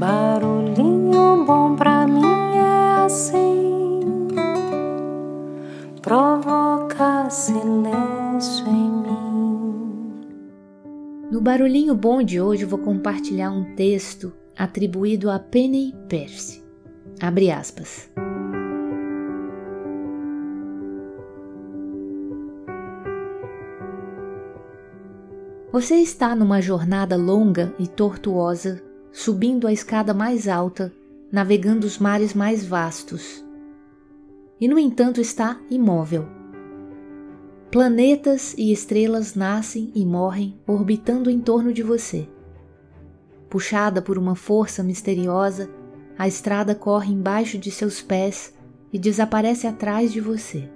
Barulhinho bom pra mim é assim, provoca silêncio em mim. No Barulhinho Bom de hoje vou compartilhar um texto atribuído a Penny Percy. Abre aspas. Você está numa jornada longa e tortuosa, subindo a escada mais alta, navegando os mares mais vastos. E no entanto está imóvel. Planetas e estrelas nascem e morrem orbitando em torno de você. Puxada por uma força misteriosa, a estrada corre embaixo de seus pés e desaparece atrás de você.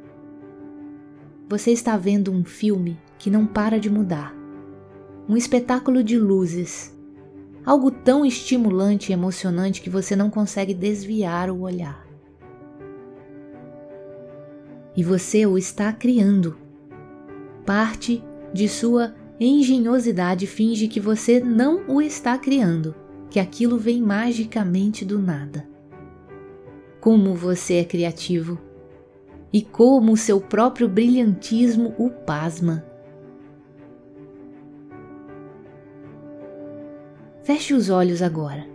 Você está vendo um filme que não para de mudar um espetáculo de luzes, algo tão estimulante e emocionante que você não consegue desviar o olhar. E você o está criando. Parte de sua engenhosidade finge que você não o está criando, que aquilo vem magicamente do nada. Como você é criativo! E como o seu próprio brilhantismo o pasma. Feche os olhos agora.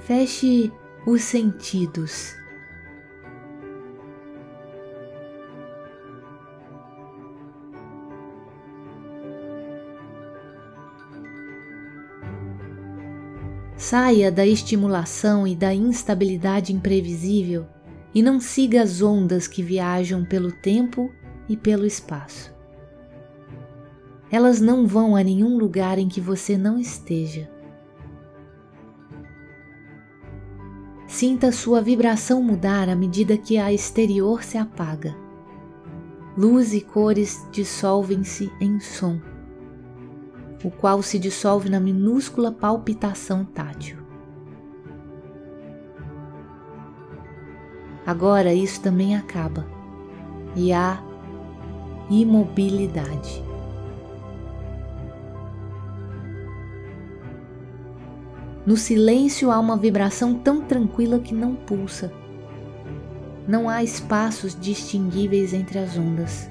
Feche os sentidos. Saia da estimulação e da instabilidade imprevisível e não siga as ondas que viajam pelo tempo e pelo espaço. Elas não vão a nenhum lugar em que você não esteja. Sinta sua vibração mudar à medida que a exterior se apaga. Luz e cores dissolvem-se em som, o qual se dissolve na minúscula palpitação tátil. Agora isso também acaba e há imobilidade. No silêncio há uma vibração tão tranquila que não pulsa. Não há espaços distinguíveis entre as ondas.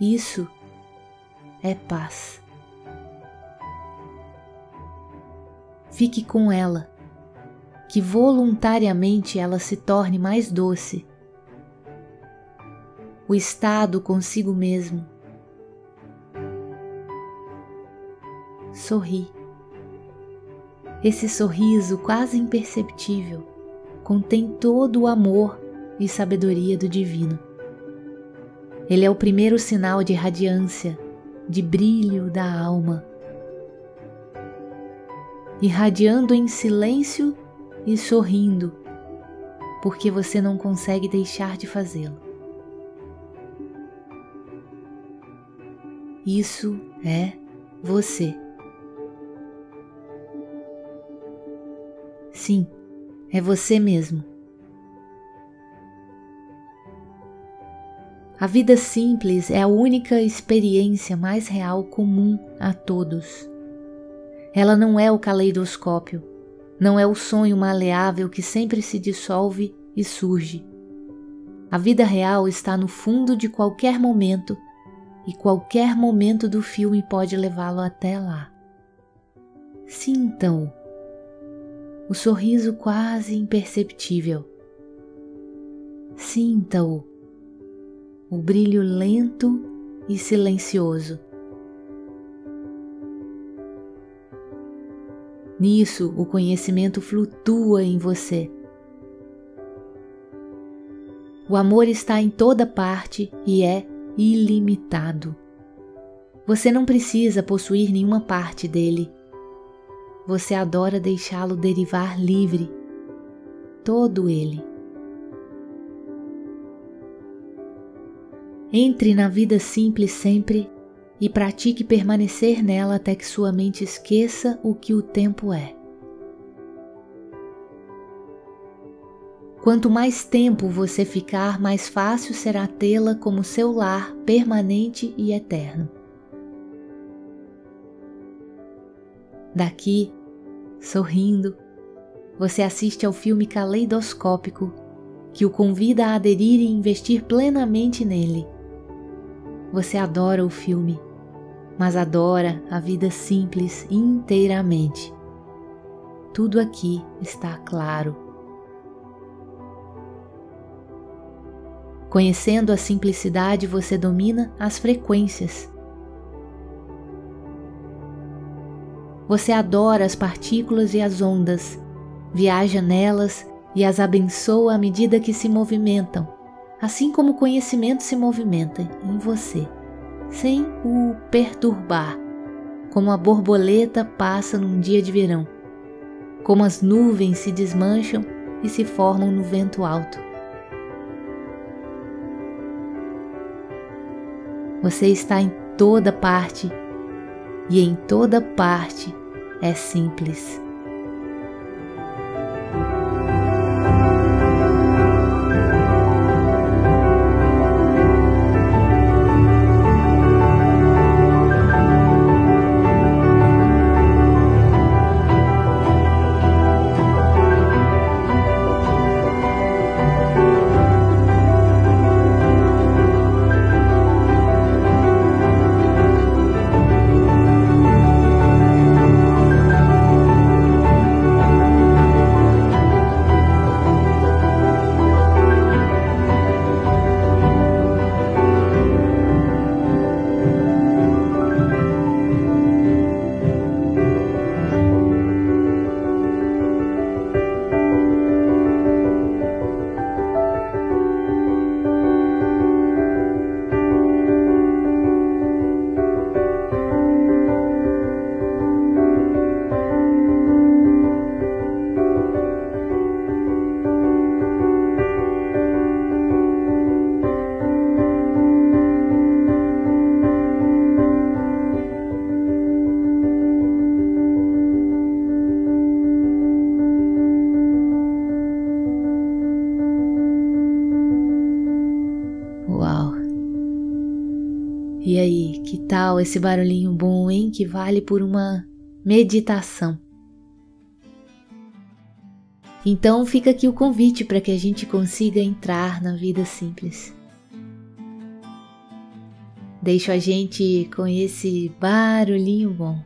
Isso é paz. Fique com ela, que voluntariamente ela se torne mais doce o estado consigo mesmo. Sorri. Esse sorriso quase imperceptível contém todo o amor e sabedoria do divino. Ele é o primeiro sinal de radiância, de brilho da alma. Irradiando em silêncio e sorrindo, porque você não consegue deixar de fazê-lo. Isso é você. Sim, é você mesmo. A vida simples é a única experiência mais real comum a todos. Ela não é o caleidoscópio, não é o sonho maleável que sempre se dissolve e surge. A vida real está no fundo de qualquer momento e qualquer momento do filme pode levá-lo até lá. Sintam o sorriso quase imperceptível. Sinta-o, o brilho lento e silencioso. Nisso, o conhecimento flutua em você. O amor está em toda parte e é ilimitado. Você não precisa possuir nenhuma parte dele. Você adora deixá-lo derivar livre, todo ele. Entre na vida simples sempre e pratique permanecer nela até que sua mente esqueça o que o tempo é. Quanto mais tempo você ficar, mais fácil será tê-la como seu lar permanente e eterno. Daqui, sorrindo, você assiste ao filme caleidoscópico que o convida a aderir e investir plenamente nele. Você adora o filme, mas adora a vida simples inteiramente. Tudo aqui está claro Conhecendo a simplicidade, você domina as frequências. Você adora as partículas e as ondas, viaja nelas e as abençoa à medida que se movimentam, assim como o conhecimento se movimenta em você, sem o perturbar, como a borboleta passa num dia de verão, como as nuvens se desmancham e se formam no vento alto. Você está em toda parte e em toda parte é simples. Tal esse barulhinho bom, hein? Que vale por uma meditação. Então fica aqui o convite para que a gente consiga entrar na vida simples. Deixo a gente com esse barulhinho bom.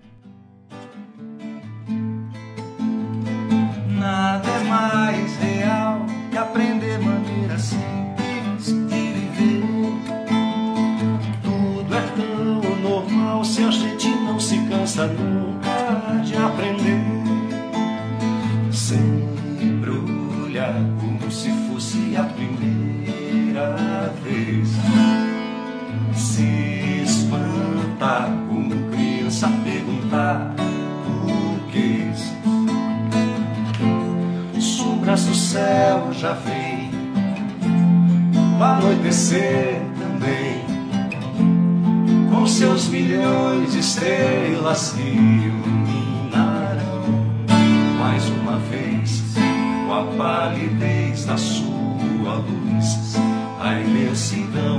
Como se fosse a primeira vez. Se espantar como criança perguntar por quê. Sombras do céu já vem, o anoitecer também, com seus milhões de estrelas que a palidez da sua luz, a imensidão